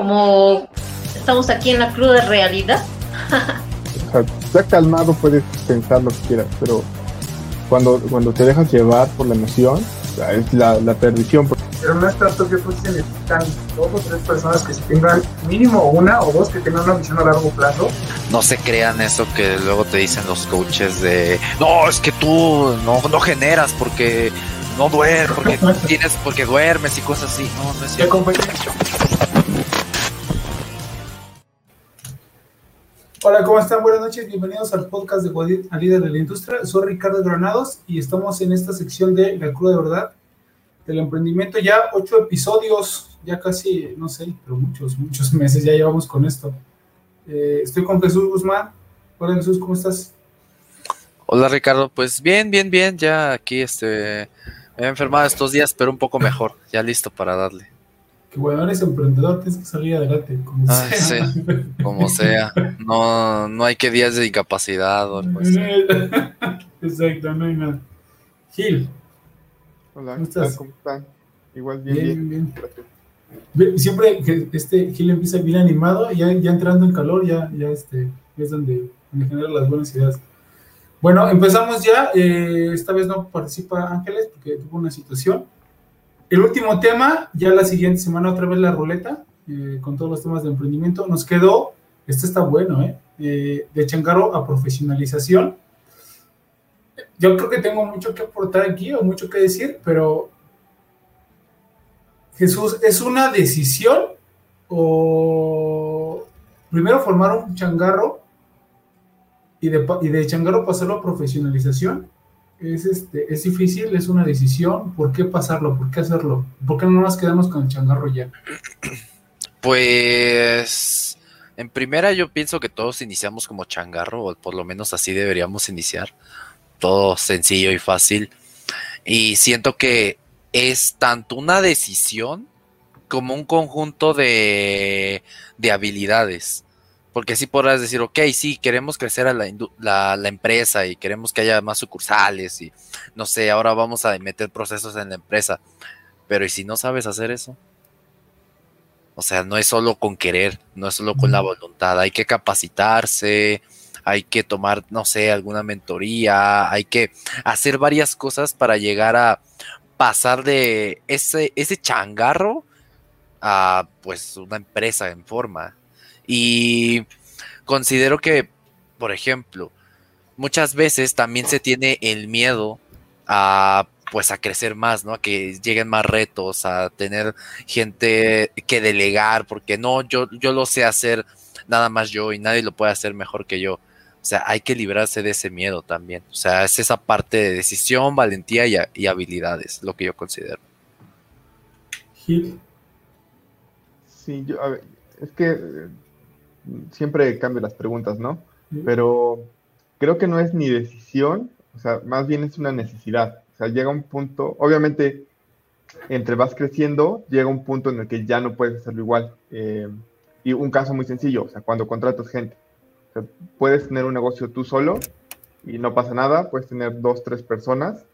como estamos aquí en la cruda realidad. o sea, ya calmado puedes pensar lo que quieras, pero cuando, cuando te dejas llevar por la emoción, es la, la perdición. Pero no es tanto que pues se necesitan dos o tres personas que se tengan mínimo una o dos que tengan una visión a largo plazo. No se crean eso que luego te dicen los coaches de no, es que tú no, no generas porque no duermes, porque tienes, porque duermes y cosas así. No, no es cierto. Hola, ¿cómo están? Buenas noches, bienvenidos al podcast de Guadit, al líder de la industria. Soy Ricardo Granados y estamos en esta sección de La Cruda de Verdad del emprendimiento. Ya ocho episodios, ya casi, no sé, pero muchos, muchos meses ya llevamos con esto. Eh, estoy con Jesús Guzmán. Hola Jesús, ¿cómo estás? Hola Ricardo, pues bien, bien, bien, ya aquí este, me he enfermado estos días, pero un poco mejor, ya listo para darle. Que bueno, eres emprendedor, tienes que salir adelante, como Ah, sea. sí, como sea, no, no hay que días de incapacidad o algo así. Exacto, no hay nada. Gil, Hola, ¿Cómo estás? ¿Cómo están? Igual bien, bien, bien. bien, Siempre que este Gil empieza bien animado, ya, ya entrando en calor, ya, ya este, es donde, donde genera las buenas ideas. Bueno, empezamos ya. eh, esta vez no participa Ángeles porque tuvo una situación. El último tema, ya la siguiente semana otra vez la ruleta, eh, con todos los temas de emprendimiento. Nos quedó, este está bueno, ¿eh? Eh, de changaro a profesionalización. Yo creo que tengo mucho que aportar aquí o mucho que decir, pero Jesús, ¿es una decisión o primero formar un changarro y de, y de changarro pasarlo a profesionalización? Es, este, es difícil, es una decisión. ¿Por qué pasarlo? ¿Por qué hacerlo? ¿Por qué no nos quedamos con el changarro ya? Pues en primera yo pienso que todos iniciamos como changarro, o por lo menos así deberíamos iniciar. Todo sencillo y fácil. Y siento que es tanto una decisión como un conjunto de, de habilidades. Porque sí podrás decir, ok, sí, queremos crecer a la, la empresa y queremos que haya más sucursales y no sé, ahora vamos a meter procesos en la empresa. Pero ¿y si no sabes hacer eso? O sea, no es solo con querer, no es solo con la voluntad, hay que capacitarse, hay que tomar, no sé, alguna mentoría, hay que hacer varias cosas para llegar a pasar de ese, ese changarro a pues una empresa en forma. Y considero que, por ejemplo, muchas veces también se tiene el miedo a pues a crecer más, ¿no? A que lleguen más retos, a tener gente que delegar, porque no, yo, yo lo sé hacer nada más yo y nadie lo puede hacer mejor que yo. O sea, hay que librarse de ese miedo también. O sea, es esa parte de decisión, valentía y, y habilidades, lo que yo considero. Gil, Sí, yo, a ver, es que eh, siempre cambio las preguntas, ¿no? Pero creo que no es ni decisión, o sea, más bien es una necesidad. O sea, llega un punto, obviamente, entre vas creciendo, llega un punto en el que ya no puedes hacerlo igual. Eh, y un caso muy sencillo, o sea, cuando contratas gente. O sea, puedes tener un negocio tú solo y no pasa nada, puedes tener dos, tres personas,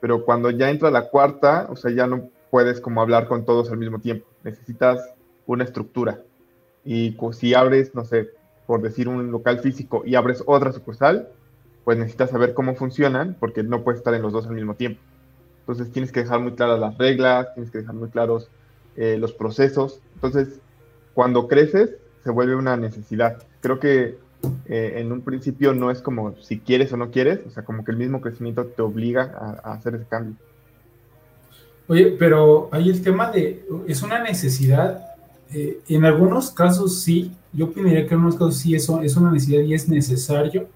pero cuando ya entra la cuarta, o sea, ya no puedes como hablar con todos al mismo tiempo. Necesitas una estructura. Y si abres, no sé, por decir un local físico y abres otra sucursal, pues necesitas saber cómo funcionan porque no puedes estar en los dos al mismo tiempo. Entonces tienes que dejar muy claras las reglas, tienes que dejar muy claros eh, los procesos. Entonces, cuando creces, se vuelve una necesidad. Creo que eh, en un principio no es como si quieres o no quieres, o sea, como que el mismo crecimiento te obliga a, a hacer ese cambio. Oye, pero hay el tema de, es una necesidad, eh, en algunos casos sí, yo opinaría que en algunos casos sí eso es una necesidad y es necesario,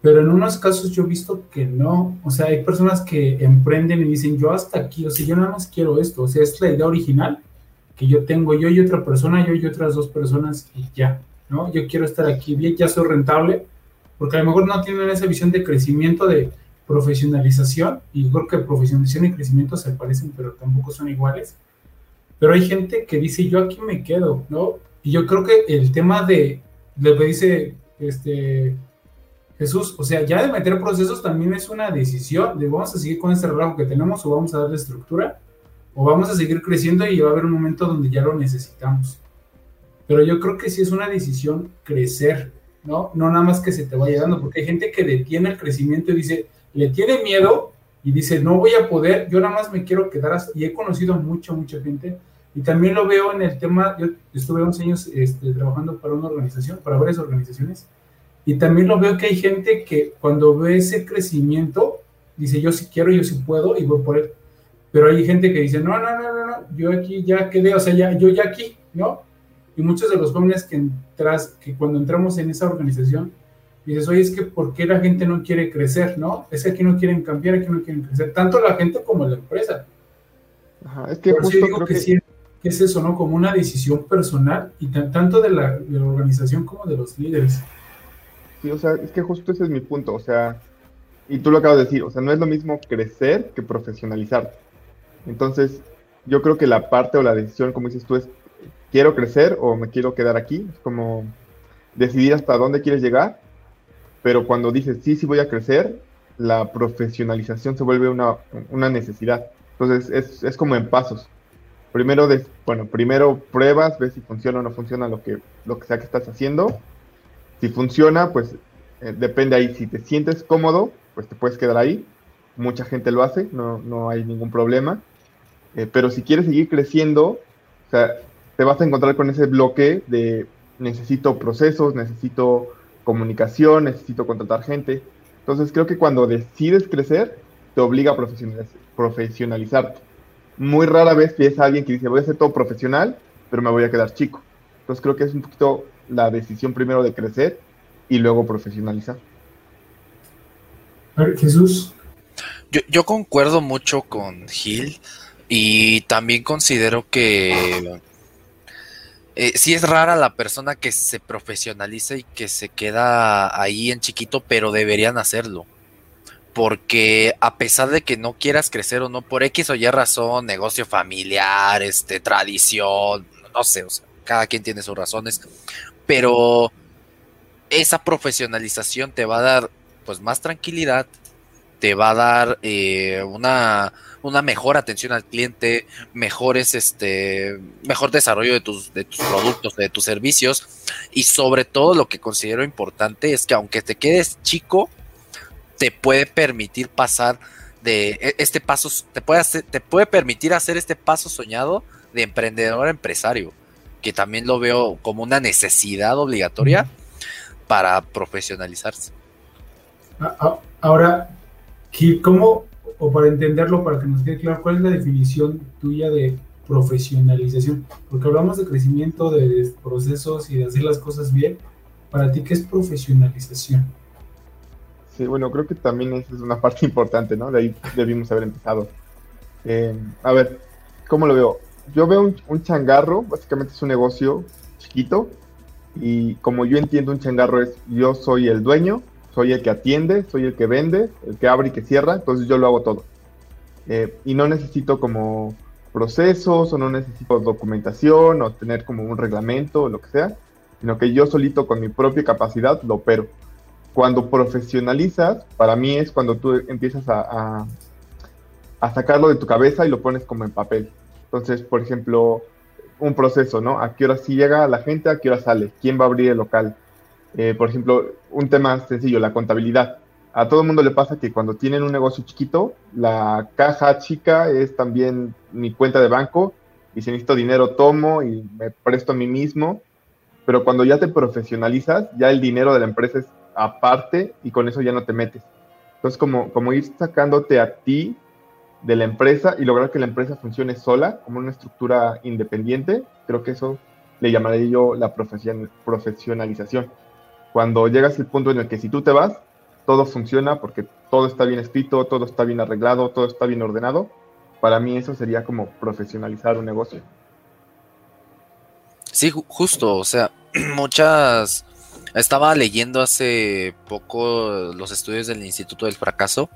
pero en unos casos yo he visto que no, o sea, hay personas que emprenden y dicen, yo hasta aquí, o sea, yo nada más quiero esto, o sea, es la idea original que yo tengo, yo y otra persona, yo y otras dos personas y ya, ¿no? Yo quiero estar aquí bien, ya soy rentable, porque a lo mejor no tienen esa visión de crecimiento, de profesionalización, y creo que profesionalización y crecimiento se parecen, pero tampoco son iguales. Pero hay gente que dice, yo aquí me quedo, ¿no? Y yo creo que el tema de lo que dice este Jesús, o sea, ya de meter procesos también es una decisión de vamos a seguir con este relajo que tenemos o vamos a darle estructura o vamos a seguir creciendo y va a haber un momento donde ya lo necesitamos. pero yo creo que sí es una decisión crecer, ¿no? No nada más que se te vaya dando, porque hay gente que detiene el crecimiento y dice, le tiene miedo y dice, no voy a poder, yo nada más me quiero quedar, y he conocido mucha, mucha gente, y también lo veo en el tema, yo estuve 11 años este, trabajando para una organización, para varias organizaciones, y también lo veo que hay gente que cuando ve ese crecimiento, dice, yo sí quiero, yo sí puedo, y voy por él. Pero hay gente que dice, no, no, no, no, no, yo aquí ya quedé, o sea, ya, yo ya aquí, ¿no? Y muchos de los jóvenes que entras, que cuando entramos en esa organización, dices, oye, es que ¿por qué la gente no quiere crecer, no? Es que aquí no quieren cambiar, aquí no quieren crecer, tanto la gente como la empresa. Ajá, es que justo creo que, sí, es eso, ¿no? Como una decisión personal y tanto de la, de la organización como de los líderes. Sí, o sea, es que justo ese es mi punto, o sea, y tú lo acabas de decir, o sea, no es lo mismo crecer que profesionalizar. Entonces, yo creo que la parte o la decisión, como dices tú, es quiero crecer o me quiero quedar aquí. Es como decidir hasta dónde quieres llegar, pero cuando dices sí, sí voy a crecer, la profesionalización se vuelve una, una necesidad. Entonces, es, es, como en pasos. Primero, de, bueno, primero pruebas, ves si funciona o no funciona lo que, lo que sea que estás haciendo. Si funciona, pues eh, depende ahí. Si te sientes cómodo, pues te puedes quedar ahí. Mucha gente lo hace, no, no hay ningún problema. Eh, pero si quieres seguir creciendo, o sea, te vas a encontrar con ese bloque de necesito procesos, necesito comunicación, necesito contratar gente. Entonces creo que cuando decides crecer, te obliga a profesionalizarte. Muy rara vez ves a alguien que dice voy a ser todo profesional, pero me voy a quedar chico. Entonces creo que es un poquito la decisión primero de crecer y luego profesionalizar. Jesús. Yo, yo concuerdo mucho con Gil y también considero que eh, sí es rara la persona que se profesionaliza y que se queda ahí en chiquito, pero deberían hacerlo. Porque a pesar de que no quieras crecer o no, por X o Y razón, negocio familiar, este, tradición, no sé, o sea, cada quien tiene sus razones, pero esa profesionalización te va a dar pues más tranquilidad, te va a dar eh, una, una, mejor atención al cliente, mejores, este, mejor desarrollo de tus, de tus productos, de tus servicios. Y sobre todo lo que considero importante es que aunque te quedes chico, te puede permitir pasar de e, este paso, te puede, hacer, te puede permitir hacer este paso soñado de emprendedor a empresario, que también lo veo como una necesidad obligatoria para profesionalizarse. Ah, ah, ahora, ¿Cómo, o para entenderlo, para que nos quede claro, cuál es la definición tuya de profesionalización? Porque hablamos de crecimiento, de procesos y de hacer las cosas bien. Para ti, ¿qué es profesionalización? Sí, bueno, creo que también esa es una parte importante, ¿no? De ahí debimos haber empezado. Eh, a ver, ¿cómo lo veo? Yo veo un, un, changarro, básicamente es un negocio chiquito, y como yo entiendo un changarro es yo soy el dueño, soy el que atiende, soy el que vende, el que abre y que cierra, entonces yo lo hago todo. Eh, y no necesito como procesos o no necesito documentación o tener como un reglamento o lo que sea, sino que yo solito con mi propia capacidad lo opero. Cuando profesionalizas, para mí es cuando tú empiezas a, a, sacarlo de tu cabeza y lo pones como en papel. Entonces, por ejemplo, un proceso, ¿no? ¿A qué hora sí llega la gente? ¿A qué hora sale? ¿Quién va a abrir el local? Eh, por ejemplo, un tema sencillo, la contabilidad. A todo el mundo le pasa que cuando tienen un negocio chiquito, la caja chica es también mi cuenta de banco y si necesito dinero tomo y me presto a mí mismo. Pero cuando ya te profesionalizas, ya el dinero de la empresa es aparte y con eso ya no te metes. Entonces, como, como ir sacándote a ti de la empresa y lograr que la empresa funcione sola, como una estructura independiente, creo que eso le llamaré yo la profesionalización cuando llegas al punto en el que si tú te vas, todo funciona porque todo está bien escrito, todo está bien arreglado, todo está bien ordenado, para mí eso sería como profesionalizar un negocio. Sí, justo, o sea, muchas... Estaba leyendo hace poco los estudios del Instituto del Fracaso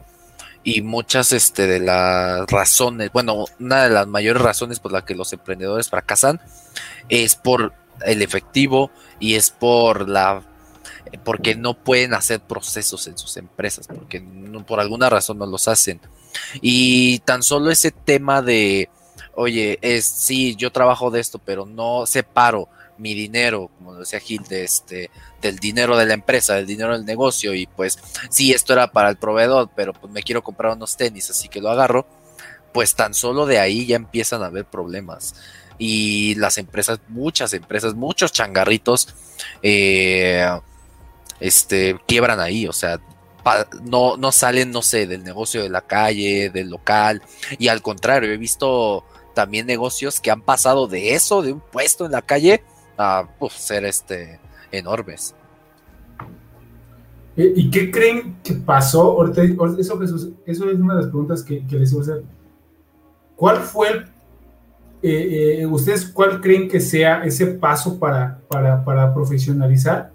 y muchas este, de las razones, bueno, una de las mayores razones por las que los emprendedores fracasan es por el efectivo y es por la porque no pueden hacer procesos en sus empresas, porque por alguna razón no los hacen. Y tan solo ese tema de oye, es sí, yo trabajo de esto, pero no separo mi dinero, como decía Gil, de este, del dinero de la empresa, del dinero del negocio, y pues sí, esto era para el proveedor, pero pues me quiero comprar unos tenis, así que lo agarro, pues tan solo de ahí ya empiezan a haber problemas. Y las empresas, muchas empresas, muchos changarritos, eh, este, quiebran ahí, o sea, no, no salen, no sé, del negocio de la calle, del local, y al contrario, he visto también negocios que han pasado de eso, de un puesto en la calle, a ser este, enormes. ¿Y qué creen que pasó? eso, eso es una de las preguntas que, les iba a hacer. ¿Cuál fue eh, eh, ustedes cuál creen que sea ese paso para, para, profesionalizar?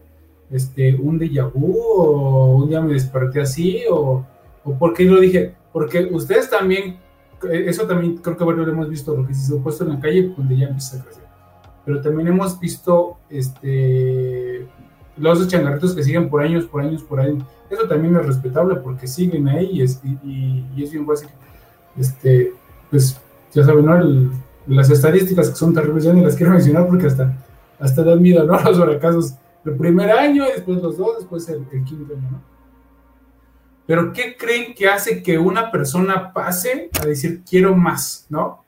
Este, ¿Un déjà vu o un día me desperté así? ¿O, o por lo dije? Porque ustedes también, eso también creo que bueno, lo hemos visto, lo que se ha puesto en la calle, donde ya empieza a crecer pero también hemos visto este, los changarritos que siguen por años, por años, por años. Eso también es respetable porque siguen ahí y es, y, es bien fácil. Este, pues ya saben, ¿no? las estadísticas que son terribles, ya ni las quiero mencionar porque hasta, hasta dan miedo, ¿no? Los fracasos el primer año, después los dos, después el, el quinto año, ¿no? Pero ¿qué creen que hace que una persona pase a decir quiero más, ¿no?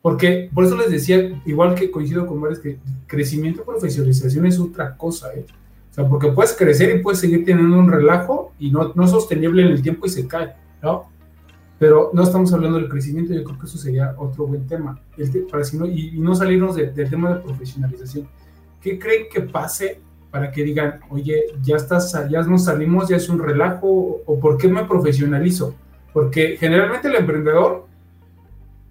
Porque por eso les decía, igual que coincido con varios, que crecimiento profesionalización es otra cosa, ¿eh? O sea, porque puedes crecer y puedes seguir teniendo un relajo y no, no sostenible en el tiempo y se cae, ¿no? Pero no estamos hablando del crecimiento, yo creo que eso sería otro buen tema. para si no, y, no salirnos del tema de profesionalización. ¿Qué creen que pase para que digan, oye, ya estás, ya nos salimos, ya es un relajo, o por qué me profesionalizo? Porque generalmente el emprendedor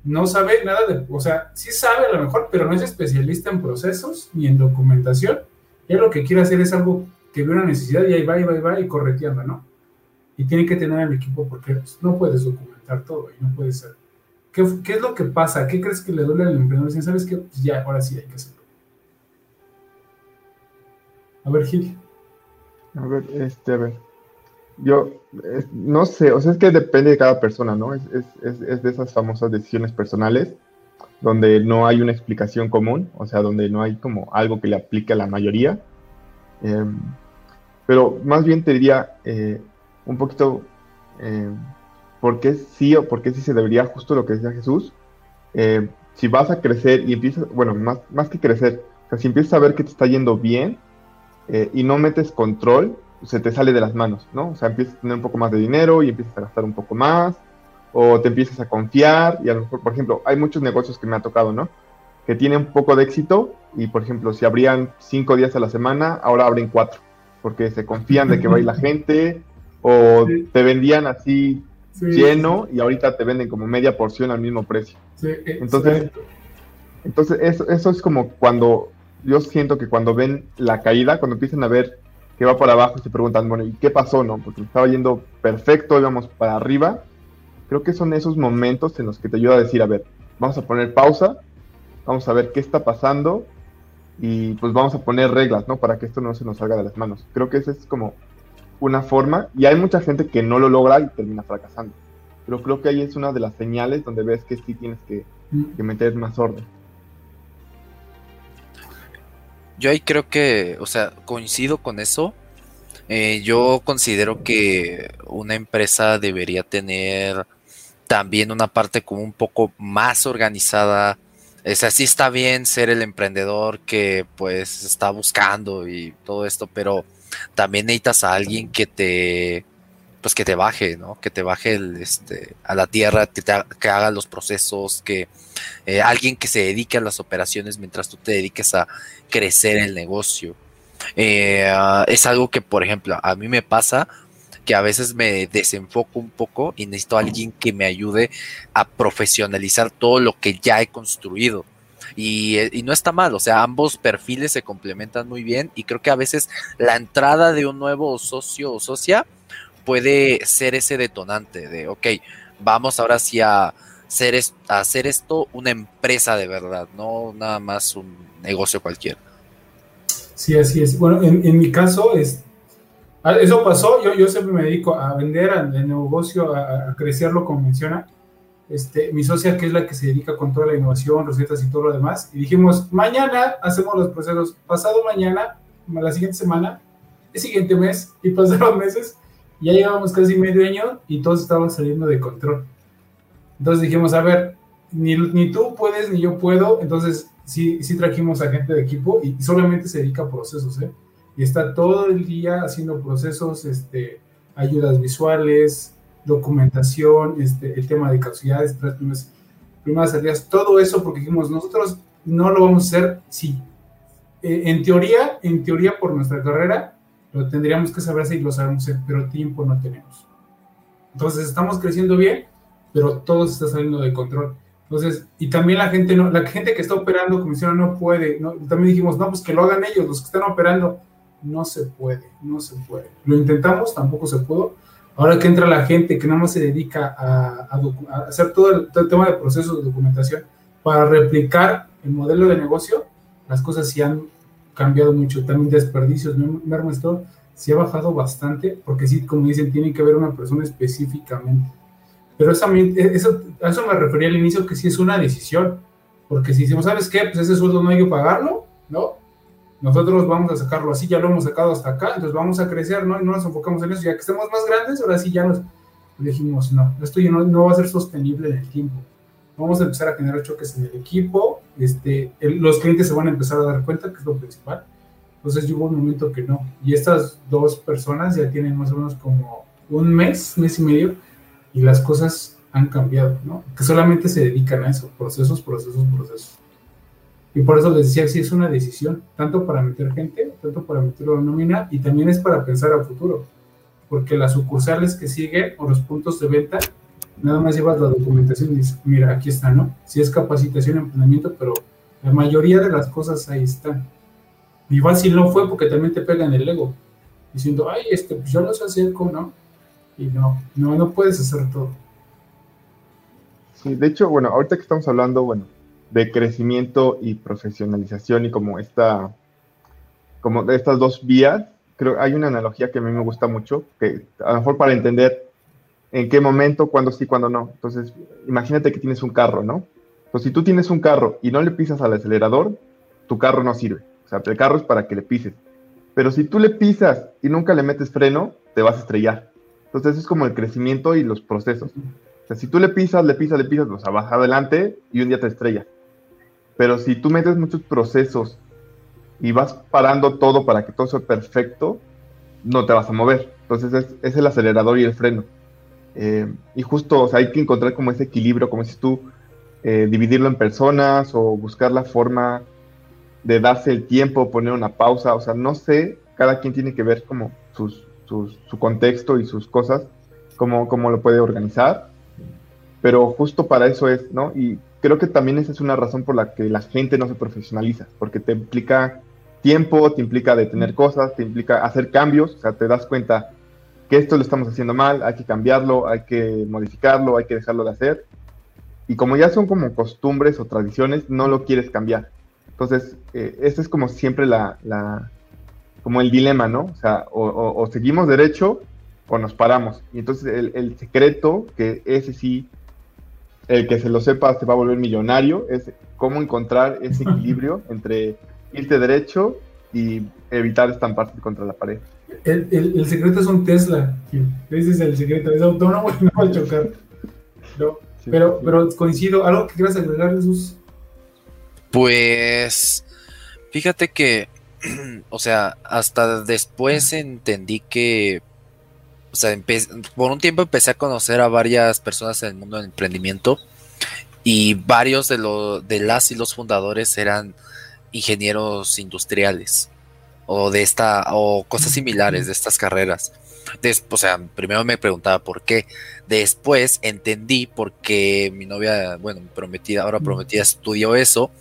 no sabe nada de, o sea, sí sabe a lo mejor, pero no es especialista en procesos ni en documentación. Y lo que quiere hacer es algo que ve una necesidad y ahí va, y va, y va, y correteando, ¿no? Y tiene que tener el equipo porque no puedes documentar todo y no puede ser. ¿Qué, es lo que pasa? ¿Qué crees que le duele al emprendedor? Si sabes que pues ya, ahora sí hay que hacerlo. A ver, Gil. A ver, este, a ver. Yo no sé, o sea, es que depende de cada persona, ¿no? Es, de esas famosas decisiones personales donde no hay una explicación común, o sea, donde no hay como algo que le aplique a la mayoría. Em, pero más bien te diría eh, un poquito em, por qué sí o por qué sí se debería, justo lo que decía Jesús, em, si vas a crecer y empiezas, bueno, más, más que crecer, o sea, si empiezas a ver que te está yendo bien eh, y no metes control, se te sale de las manos, ¿no? O sea, empiezas a tener un poco más de dinero y empiezas a gastar un poco más, o te empiezas a confiar, y a lo mejor, por ejemplo, hay muchos negocios que me ha tocado, ¿no? Que tienen un poco de éxito y, por ejemplo, si abrían cinco días a la semana, ahora abren cuatro, porque se confían de que va a ir la gente, o te vendían así lleno y ahorita te venden como media porción al mismo precio. entonces, entonces eso, eso es como cuando yo siento que cuando ven la caída, cuando empiezan a ver que va para abajo y se preguntan, bueno, ¿y qué pasó? no Porque estaba yendo perfecto, íbamos para arriba. Creo que son esos momentos en los que te ayuda a decir, a ver, vamos a poner pausa, vamos a ver qué está pasando y pues vamos a poner reglas, ¿no? Para que esto no se nos salga de las manos. Creo que esa es como una forma y hay mucha gente que no lo logra y termina fracasando. Pero creo que ahí es una de las señales donde ves que sí tienes que, que meter más orden. Yo ahí creo que, o sea, coincido con eso. Eh, yo considero que una empresa debería tener también una parte como un poco más organizada. O sea, sí está bien ser el emprendedor que pues está buscando y todo esto, pero también necesitas a alguien que te pues que te baje, ¿no? Que te baje este, a la tierra, que, te, haga los procesos, que eh, alguien que se dedique a las operaciones mientras tú te dediques a crecer el negocio. Eh, es algo que, por ejemplo, a mí me pasa que a veces me desenfoco un poco y necesito a alguien que me ayude a profesionalizar todo lo que ya he construido. Eh, y, no está mal, o sea, ambos perfiles se complementan muy bien y creo que a veces la entrada de un nuevo socio o socia puede ser ese detonante de, ok, vamos ahora sí a hacer, hacer esto una empresa de verdad, no nada más un negocio cualquiera. Sí, así es. Bueno, en, mi caso, es, ah, eso pasó, yo, yo siempre me dedico a vender, al negocio, a, crecerlo como menciona. este, mi socia, que es la que se dedica con toda la innovación, recetas y todo lo demás, y dijimos, mañana hacemos los procesos, pasado mañana, la siguiente semana, el siguiente mes, y pasaron meses, ya llevamos casi medio año y todos estaban saliendo de control. Entonces dijimos, a ver, ni, ni tú puedes ni yo puedo, entonces sí, sí trajimos a gente de equipo y solamente se dedica a procesos, ¿eh? Y está todo el día haciendo procesos, este, ayudas visuales, documentación, este, el tema de causalidades, tres primeras, primeras salidas, todo eso porque dijimos, nosotros no lo vamos a hacer, sí. Eh, en teoría, en teoría por nuestra carrera, lo tendríamos que saber si lo sabemos hacer, pero tiempo no tenemos. Entonces estamos creciendo bien, pero todo se está saliendo de control. Entonces, y también la gente la gente que está operando, como no puede, ¿no? también dijimos, no, pues que lo hagan ellos, los que están operando, no se puede, no se puede. Lo intentamos, tampoco se pudo. Ahora que entra la gente que nada más se dedica a, hacer todo el, tema de procesos de documentación para replicar el modelo de negocio, las cosas sí han cambiado mucho. También desperdicios, mermas, todo, sí ha bajado bastante, porque sí, como dicen, tiene que haber una persona específicamente. Pero eso, eso, a eso me refería al inicio, que sí es una decisión, porque si decimos, ¿sabes qué? Pues ese sueldo no hay que pagarlo, ¿no? nosotros vamos a sacarlo así, ya lo hemos sacado hasta acá, entonces vamos a crecer, ¿no? Y no nos enfocamos en eso, ya que estemos más grandes, ahora sí ya nos dijimos, no, esto ya no, va a ser sostenible en el tiempo. Vamos a empezar a generar choques en el equipo, este, los clientes se van a empezar a dar cuenta, que es lo principal. Entonces hubo un momento que no. Y estas dos personas ya tienen más o menos como un mes, mes y medio, y las cosas han cambiado, ¿no? Que solamente se dedican a eso, procesos, procesos, procesos. Y por eso les decía, sí es una decisión, tanto para meter gente, tanto para meterlo en nómina, y también es para pensar a futuro, porque las sucursales que siguen o los puntos de venta, nada más llevas la documentación y dices, mira, aquí está, ¿no? Sí es capacitación, emprendimiento, pero la mayoría de las cosas ahí están. Igual si no fue porque también te pegan el ego, diciendo, ay, este, pues yo lo sé hacer, ¿no? Y no, no, no puedes hacer todo. Sí, de hecho, bueno, ahorita que estamos hablando, bueno, de crecimiento y profesionalización y como esta, como de estas dos vías, creo hay una analogía que a mí me gusta mucho, que a lo mejor para entender en qué momento, cuándo sí, cuándo no. Entonces, imagínate que tienes un carro, ¿no? Pues si tú tienes un carro y no le pisas al acelerador, tu carro no sirve. O sea, el carro es para que le pises. Pero si tú le pisas y nunca le metes freno, te vas a estrellar. Entonces, es como el crecimiento y los procesos. O sea, si tú le pisas, le pisas, le pisas, o sea, vas adelante y un día te estrellas. Pero si tú metes muchos procesos y vas parando todo para que todo sea perfecto, no te vas a mover. Entonces es, el acelerador y el freno. Eh, y justo, o sea, hay que encontrar como ese equilibrio, como dices tú, eh, dividirlo en personas o buscar la forma de darse el tiempo, poner una pausa. O sea, no sé, cada quien tiene que ver como sus, su contexto y sus cosas, cómo, cómo lo puede organizar. Pero justo para eso es, ¿no? Y creo que también esa es una razón por la que la gente no se profesionaliza, porque te implica tiempo, te implica detener cosas, te implica hacer cambios, o sea, te das cuenta que esto lo estamos haciendo mal, hay que cambiarlo, hay que modificarlo, hay que dejarlo de hacer. Y como ya son como costumbres o tradiciones, no lo quieres cambiar. Entonces, eh, este es como siempre la, como el dilema, ¿no? O sea, o, seguimos derecho o nos paramos. Y entonces el, el secreto, que ese sí el que se lo sepa se va a volver millonario, es cómo encontrar ese equilibrio entre irte derecho y evitar estamparte contra la pared. El, secreto es un Tesla, ese es el secreto, es autónomo y no va a chocar. pero, pero coincido, ¿algo que quieras agregar, Jesús? Pues, fíjate que, o sea, hasta después entendí que o sea, por un tiempo empecé a conocer a varias personas en el mundo del emprendimiento y varios de, los de las y los fundadores eran ingenieros industriales o de esta o cosas similares de estas carreras. o sea, primero me preguntaba por qué. Después entendí por qué mi novia, bueno, prometida, ahora prometida, estudió eso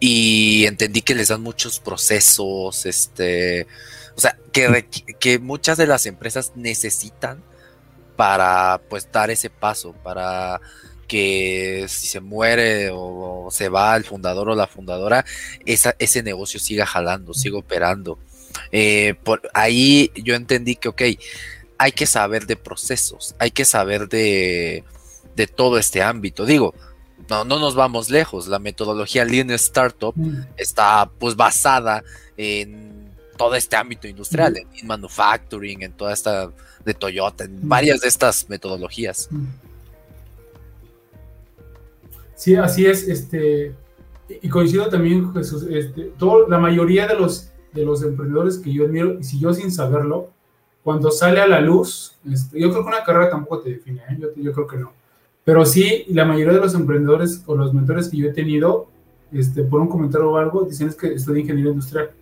y entendí que les dan muchos procesos, este, o sea, que, que muchas de las empresas necesitan para pues dar ese paso, para que si se muere o, se va el fundador o la fundadora, esa, ese negocio siga jalando, siga operando. Eh, por ahí yo entendí que, ok, hay que saber de procesos, hay que saber de, de todo este ámbito. Digo, no, no nos vamos lejos. La metodología Lean Startup Mm. está pues basada en todo este ámbito industrial, en Lean Manufacturing, en toda esta de Toyota, en Mm. varias de estas metodologías. Sí, así es, este, y coincido también, Jesús, este, todo, la mayoría de los, de los emprendedores que yo admiro, y si yo sin saberlo, cuando sale a la luz, este, yo creo que una carrera tampoco te define, ¿eh? yo, yo creo que no, pero sí, la mayoría de los emprendedores o los mentores que yo he tenido, este, por un comentario o algo, dicen es que estudié ingeniería industrial.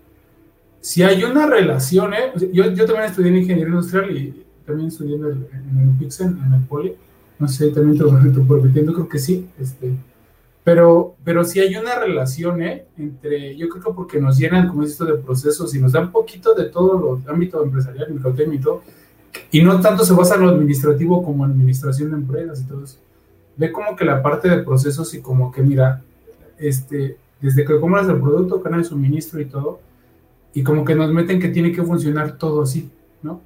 Si hay una relación, ¿eh? Yo, yo también estudié en ingeniería industrial y también estudié en el, en el Pixen, en el Poli, no sé, también te, te permitiendo, creo que sí, este, pero, pero sí hay una relación, ¿eh? Entre, yo creo que porque nos llenan, como es esto, de procesos y nos dan poquito de todo los ámbito empresarial, mercadotecnia y todo, y no tanto se basa en lo administrativo como administración de empresas y todo eso. Ve como que la parte de procesos y como que, mira, este, desde que compras el producto, canal de suministro y todo, y como que nos meten que tiene que funcionar todo así, ¿no?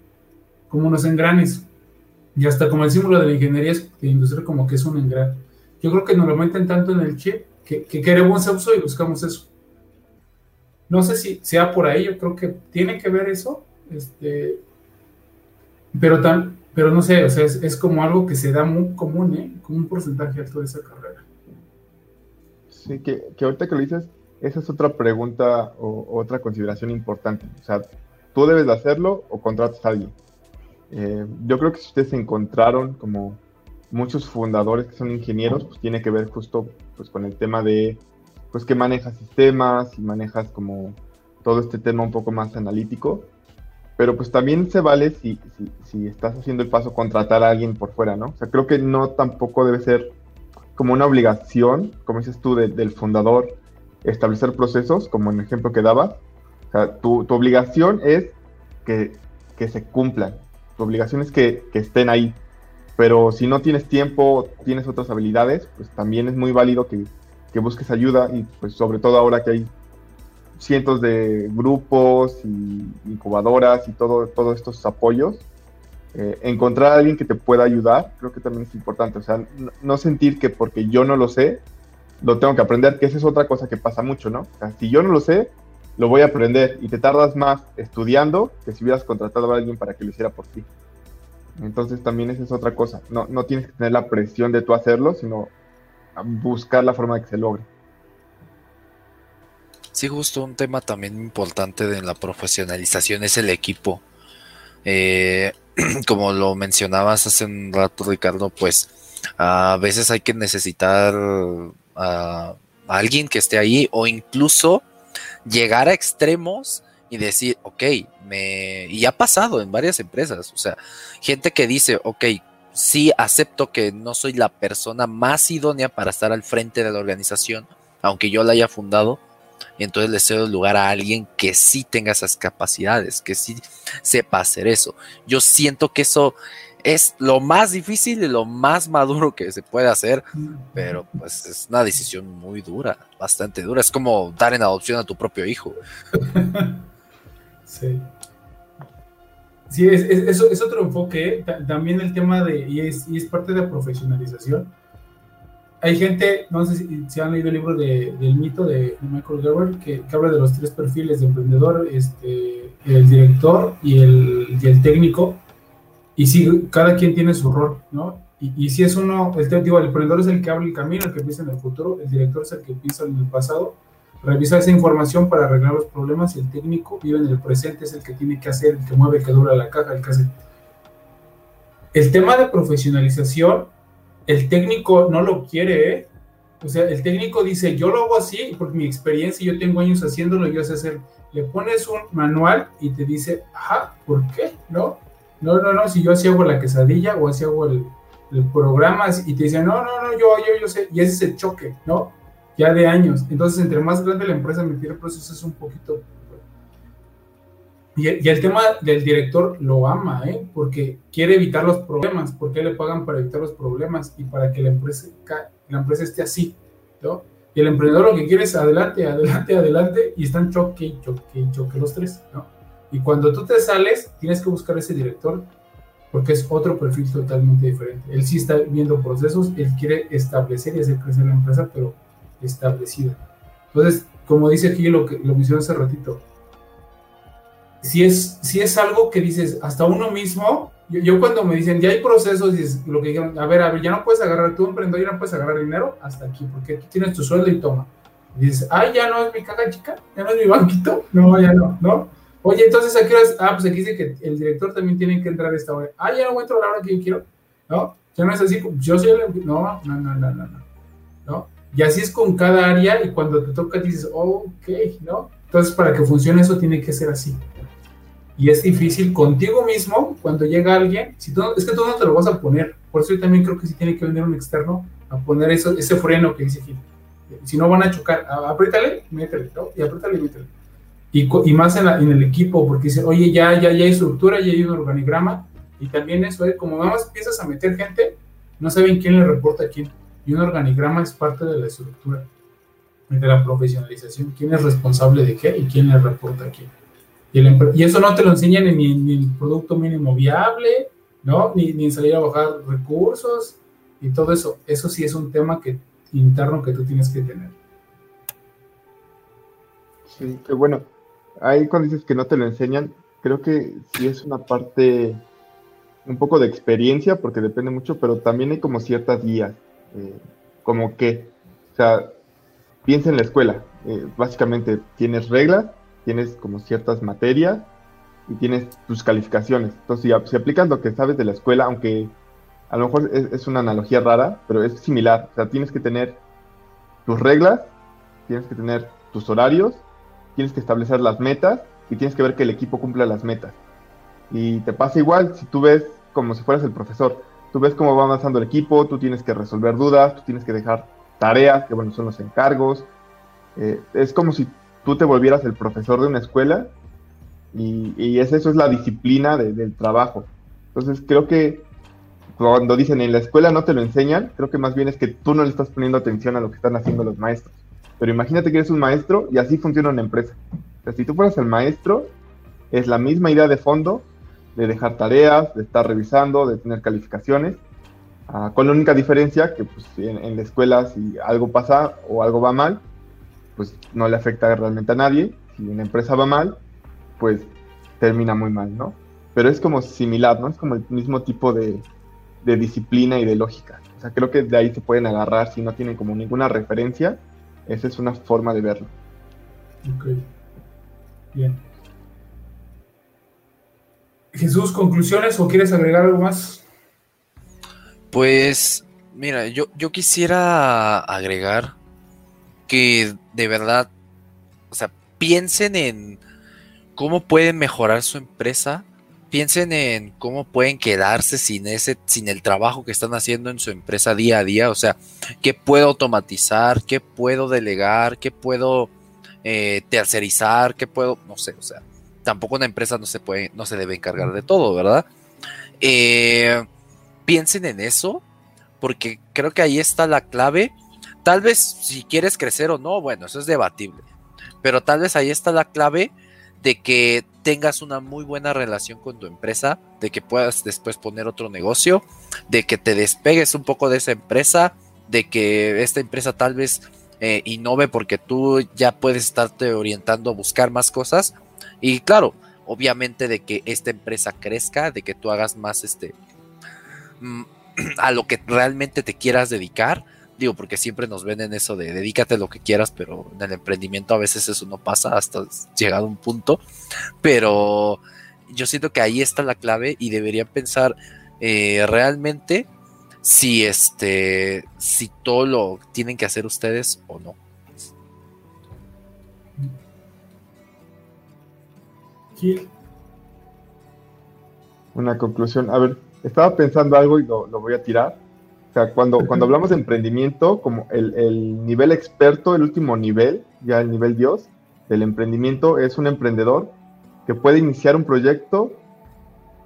Como unos engranes. Y hasta como el símbolo de la ingeniería de industria como que es un engrane. Yo creo que nos lo meten tanto en el chip que, que queremos eso y buscamos eso. No sé si sea por ahí, yo creo que tiene que ver eso, este, pero, tan, pero no sé, o sea, es, es como algo que se da muy común, ¿eh? como un porcentaje alto de esa carrera. Sí, que, que ahorita que lo dices, esa es otra pregunta o otra consideración importante. O sea, ¿tú debes de hacerlo o contratas a alguien? Eh, yo creo que si ustedes encontraron como muchos fundadores que son ingenieros, pues tiene que ver justo pues, con el tema de, pues que manejas sistemas y manejas como todo este tema un poco más analítico. Pero pues también se vale si, si, si estás haciendo el paso contratar a alguien por fuera, ¿no? O sea, creo que no tampoco debe ser como una obligación, como dices tú, de, del fundador, establecer procesos, como en el ejemplo que dabas. O sea, tu, tu obligación es que, que, se cumplan. Tu obligación es que, estén ahí. Pero si no tienes tiempo, tienes otras habilidades, pues también es muy válido que, que busques ayuda y pues sobre todo ahora que hay cientos de grupos y incubadoras y todo, todos estos apoyos, eh, encontrar a alguien que te pueda ayudar, creo que también es importante. O sea, no, sentir que porque yo no lo sé, lo tengo que aprender, que esa es otra cosa que pasa mucho, ¿no? Si yo no lo sé, lo voy a aprender y te tardas más estudiando que si hubieras contratado a alguien para que lo hiciera por ti. Entonces también esa es otra cosa. No, no tienes que tener la presión de tú hacerlo, sino buscar la forma de que se logre. Sí, justo un tema también importante de la profesionalización es el equipo. Eh, como lo mencionabas hace un rato, Ricardo, pues a veces hay que necesitar a, a alguien que esté ahí o incluso llegar a extremos y decir, ok, me... Y ha pasado en varias empresas, o sea, gente que dice, ok, sí acepto que no soy la persona más idónea para estar al frente de la organización, aunque yo la haya fundado, y entonces le cedo el lugar a alguien que sí tenga esas capacidades, que sí sepa hacer eso. Yo siento que eso es lo más difícil y lo más maduro que se puede hacer, pero pues es una decisión muy dura, bastante dura. Es como dar en adopción a tu propio hijo. Sí. Sí, es, es, es, es otro enfoque. También el tema de, y es, y es parte de profesionalización. Hay gente, no sé si, si han leído el libro de, del mito de Michael Gerber, que, que, habla de los tres perfiles de emprendedor, este, el director y el, y el técnico. Y sí, cada quien tiene su rol, ¿no? Y, y si es uno, el, digo, el emprendedor es el que abre el camino, el que piensa en el futuro, el director es el que piensa en el pasado, revisa esa información para arreglar los problemas y el técnico vive en el presente, es el que tiene que hacer, el que mueve, el que dura la caja, el que hace. El tema de profesionalización, el técnico no lo quiere, ¿eh? O sea, el técnico dice, yo lo hago así, por mi experiencia, yo tengo años haciéndolo, yo sé hacer. Le pones un manual y te dice, ajá, ¿por qué? No, no, no, no, si yo así hago la quesadilla o así hago el, el programa y te dice, no, no, no, yo, yo, yo sé, y ese es el choque, ¿no? ya de años. Entonces, entre más grande la empresa, meter el proceso es un poquito. Y, y, el tema del director lo ama, ¿eh? porque quiere evitar los problemas, porque le pagan para evitar los problemas y para que la empresa, la empresa esté así, ¿no? Y el emprendedor lo que quiere es adelante, adelante, adelante, y están choque choque choque los tres, ¿no? Y cuando tú te sales, tienes que buscar ese director porque es otro perfil totalmente diferente. Él sí está viendo procesos, él quiere establecer y hacer crecer la empresa, pero establecida. Entonces, como dice aquí lo que lo mencioné hace ratito, si es, si es algo que dices hasta uno mismo, yo, cuando me dicen ya hay procesos, dices, lo que dijeron, a ver, a ver, ya no puedes agarrar, tu emprendedor ya no puedes agarrar dinero hasta aquí, porque aquí tienes tu sueldo y toma. Y dices, ay, ya no es mi caja chica, ya no es mi banquito, no, ya no, ¿no? Oye, entonces aquí ah, pues aquí dice que el director también tiene que entrar a esta hora. Ah, ya no voy a a la hora que yo quiero, ¿no? Ya no es así, yo soy el, no, no, no, no, no, no, Y así es con cada área y cuando te toca dices, oh, ok, ¿no? Entonces para que funcione eso tiene que ser así. Y es difícil contigo mismo cuando llega alguien, si es que tú no te lo vas a poner. Por eso yo también creo que sí tiene que venir un externo a poner ese freno que dice Gil. Si no van a chocar, apriétale, métele, ¿no? Y apriétale, métele. Y, y más en, en, el equipo, porque dice, oye, ya, ya, ya hay estructura, ya hay un organigrama. Y también eso, ¿eh? como nada más empiezas a meter gente, no saben quién le reporta a quién. Y un organigrama es parte de la estructura, de la profesionalización. ¿Quién es responsable de qué y quién le reporta a quién? Y, eso no te lo enseñan ni, en el producto mínimo viable, ¿no? Ni, ni en salir a bajar recursos y todo eso. Eso sí es un tema que, interno que tú tienes que tener. Sí, que bueno. Ahí cuando dices que no te lo enseñan, creo que sí es una parte un poco de experiencia, porque depende mucho, pero también hay como ciertas guías, eh, como que, o sea, piensa en la escuela, eh, básicamente tienes reglas tienes como ciertas materias y tienes tus calificaciones. Entonces, si, aplicas lo que sabes de la escuela, aunque a lo mejor es, una analogía rara, pero es similar. O sea, tienes que tener tus reglas, tienes que tener tus horarios, tienes que establecer las metas y tienes que ver que el equipo cumpla las metas. Y te pasa igual si tú ves como si fueras el profesor. Tú ves cómo va avanzando el equipo, tú tienes que resolver dudas, tú tienes que dejar tareas, que bueno, son los encargos. Eh, es como si tú te volvieras el profesor de una escuela y, es, eso es la disciplina del trabajo. Entonces creo que cuando dicen en la escuela no te lo enseñan, creo que más bien es que tú no le estás poniendo atención a lo que están haciendo los maestros. Pero imagínate que eres un maestro y así funciona una empresa. O si tú fueras el maestro, es la misma idea de fondo, de dejar tareas, de estar revisando, de tener calificaciones, ah, con la única diferencia que pues, en, en, la escuela si algo pasa o algo va mal, pues no le afecta realmente a nadie. Si una empresa va mal, pues termina muy mal, ¿no? Pero es como similar, ¿no? Es como el mismo tipo de, disciplina y de lógica. O sea, creo que de ahí se pueden agarrar si no tienen como ninguna referencia. Esa es una forma de verlo. Ok. Bien. Jesús, conclusiones o quieres agregar algo más? Pues, mira, yo, yo quisiera agregar que de verdad, o sea, piensen en cómo pueden mejorar su empresa, piensen en cómo pueden quedarse sin ese, sin el trabajo que están haciendo en su empresa día a día, o sea, qué puedo automatizar, qué puedo delegar, qué puedo eh, tercerizar, qué puedo, no sé, o sea, tampoco una empresa no se puede, no se debe encargar de todo, ¿verdad? Eh, piensen en eso, porque creo que ahí está la clave. Tal vez si quieres crecer o no, bueno, eso es debatible. Pero tal vez ahí está la clave de que tengas una muy buena relación con tu empresa, de que puedas después poner otro negocio, de que te despegues un poco de esa empresa, de que esta empresa tal vez eh, innove porque tú ya puedes estarte orientando a buscar más cosas. Y claro, obviamente de que esta empresa crezca, de que tú hagas más este mm, a lo que realmente te quieras dedicar Digo, porque siempre nos ven en eso de dedícate lo que quieras, pero en el emprendimiento a veces eso no pasa hasta llegado a un punto. Pero yo siento que ahí está la clave y deberían pensar eh, realmente si este si todo lo tienen que hacer ustedes o no. Una conclusión. A ver, estaba pensando algo y lo voy a tirar o sea, cuando, cuando hablamos de emprendimiento, como el, nivel experto, el último nivel, ya el nivel Dios, del emprendimiento es un emprendedor que puede iniciar un proyecto,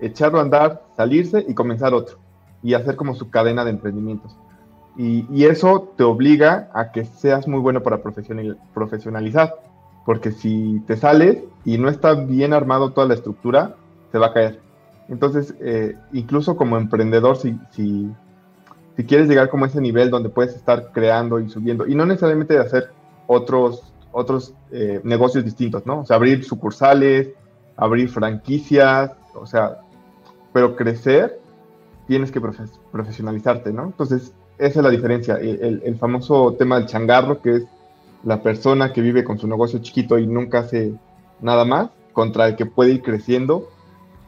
echarlo a andar, salirse y comenzar otro, y hacer como su cadena de emprendimientos. Y, y eso te obliga a que seas muy bueno para profesionalizar, porque si te sales y no está bien armado toda la estructura, se va a caer. Entonces, eh, incluso como emprendedor, si, si, si, quieres llegar como a ese nivel donde puedes estar creando y subiendo, y no necesariamente de hacer otros, otros eh, negocios distintos, ¿no? O sea, abrir sucursales, abrir franquicias, o sea, pero crecer, tienes que profesionalizarte, ¿no? Entonces, esa es la diferencia. El, el, famoso tema del changarro, que es la persona que vive con su negocio chiquito y nunca hace nada más, contra el que puede ir creciendo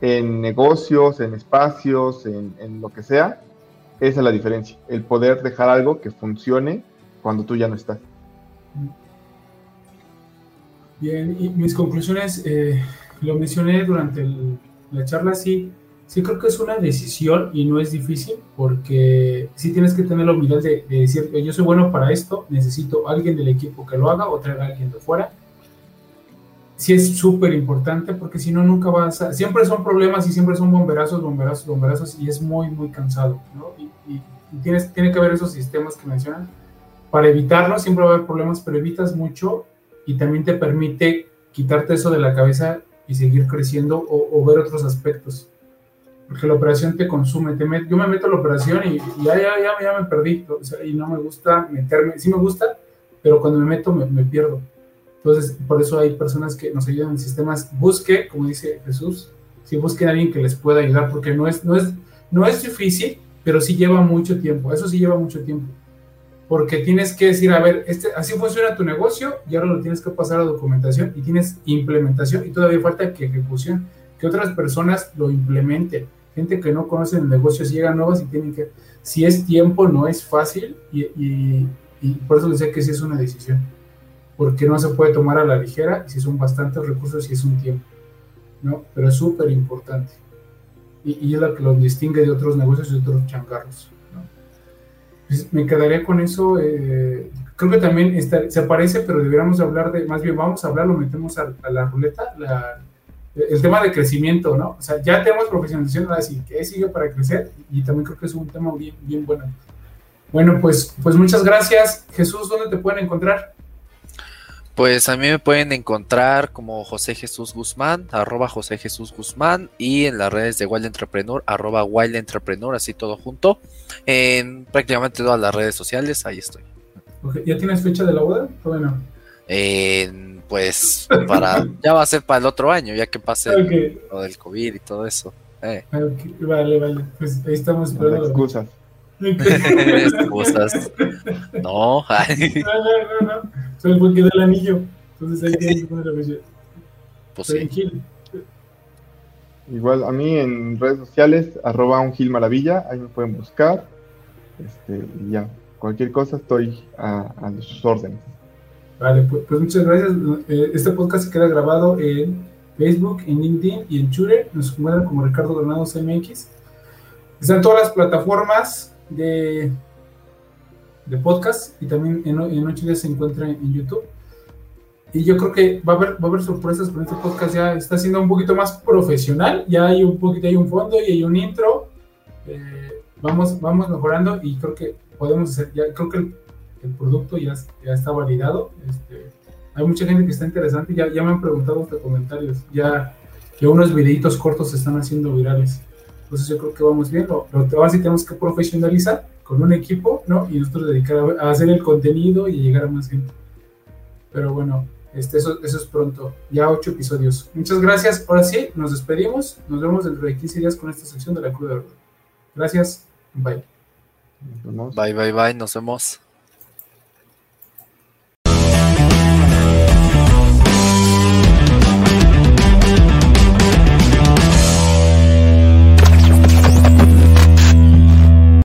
en negocios, en espacios, en, lo que sea, esa es la diferencia. El poder dejar algo que funcione cuando tú ya no estás. Bien, y mis conclusiones, eh, lo mencioné durante la charla, sí, sí creo que es una decisión y no es difícil porque sí tienes que tener la humildad de, de decir, yo soy bueno para esto, necesito alguien del equipo que lo haga o traer a alguien de fuera sí es súper importante porque si no nunca vas a... Siempre son problemas y siempre son bomberazos, bomberazos, bomberazos y es muy, muy cansado, ¿no? Y, tienes, tiene que haber esos sistemas que mencionan. Para evitarlo siempre va a haber problemas, pero evitas mucho y también te permite quitarte eso de la cabeza y seguir creciendo o, ver otros aspectos. Porque la operación te consume. Te yo me meto a la operación y, ya, ya, ya, ya, me perdí. O sea, y no me gusta meterme. Sí me gusta, pero cuando me meto me, me pierdo. Entonces, por eso hay personas que nos ayudan en sistemas. Busque, como dice Jesús, si busquen a alguien que les pueda ayudar, porque no es, no es, no es difícil, pero sí lleva mucho tiempo. Eso sí lleva mucho tiempo. Porque tienes que decir, a ver, este, así funciona tu negocio y ahora lo tienes que pasar a documentación y tienes implementación y todavía falta que ejecución, que otras personas lo implementen. Gente que no conoce el negocio, si llegan nuevas y tienen que, si es tiempo, no es fácil y, y, y por eso decía que sí es una decisión porque no se puede tomar a la ligera, y si son bastantes recursos y es un tiempo, ¿no? Pero es súper importante. Y, es lo que los distingue de otros negocios y otros changarros, ¿no? Pues me quedaría con eso. Eh, creo que también se parece, pero deberíamos hablar de, más bien vamos a hablar, lo metemos a, la ruleta, el tema de crecimiento, ¿no? O sea, ya tenemos profesionalización, así que sigue para crecer y también creo que es un tema bien, bien bueno. Bueno, pues, pues muchas gracias. Jesús, ¿dónde te pueden encontrar? Pues a mí me pueden encontrar como José Jesús Guzmán, arroba José Jesús Guzmán, y en las redes de Wild Entrepreneur, arroba Wild Entrepreneur, así todo junto, en prácticamente todas las redes sociales, ahí estoy. ¿Ya tienes fecha de la boda? Bueno. pues para, ya va a ser para el otro año, ya que pase lo del COVID y todo eso. Eh. Vale, vale, pues ahí estamos esperando. Excusas. No. no, no, no, no. Solo fue quedó el anillo. Entonces ahí tienes que poner la fecha. Pues sí. Igual a mí en redes sociales, arroba un Gil Maravilla, ahí me pueden buscar. Este, y ya, cualquier cosa estoy a, sus órdenes. Vale, pues, pues, muchas gracias. Eh, este podcast se queda grabado en Facebook, en LinkedIn y en Chure. Nos encuentran como Ricardo Granados MX. Están todas las plataformas de, de podcast y también en, en ocho días se encuentra en YouTube. Y yo creo que va a haber, va a haber sorpresas con este podcast, ya está siendo un poquito más profesional, ya hay un poquito, hay un fondo y hay un intro. Eh, vamos, vamos mejorando y creo que podemos hacer, ya creo que el, producto ya, ya está validado. Este, hay mucha gente que está interesante, ya, ya me han preguntado hasta comentarios, ya que unos videitos cortos se están haciendo virales. Entonces yo creo que vamos bien. Lo, ahora sí tenemos que profesionalizar con un equipo, ¿no? Y nosotros dedicar a, hacer el contenido y llegar a más gente. Pero bueno, este, eso, eso es pronto. Ya ocho episodios. Muchas gracias. Ahora sí, nos despedimos. Nos vemos dentro de 15 días con esta sección de la Cruz de Gracias. Bye. Bye, bye, bye. Nos vemos.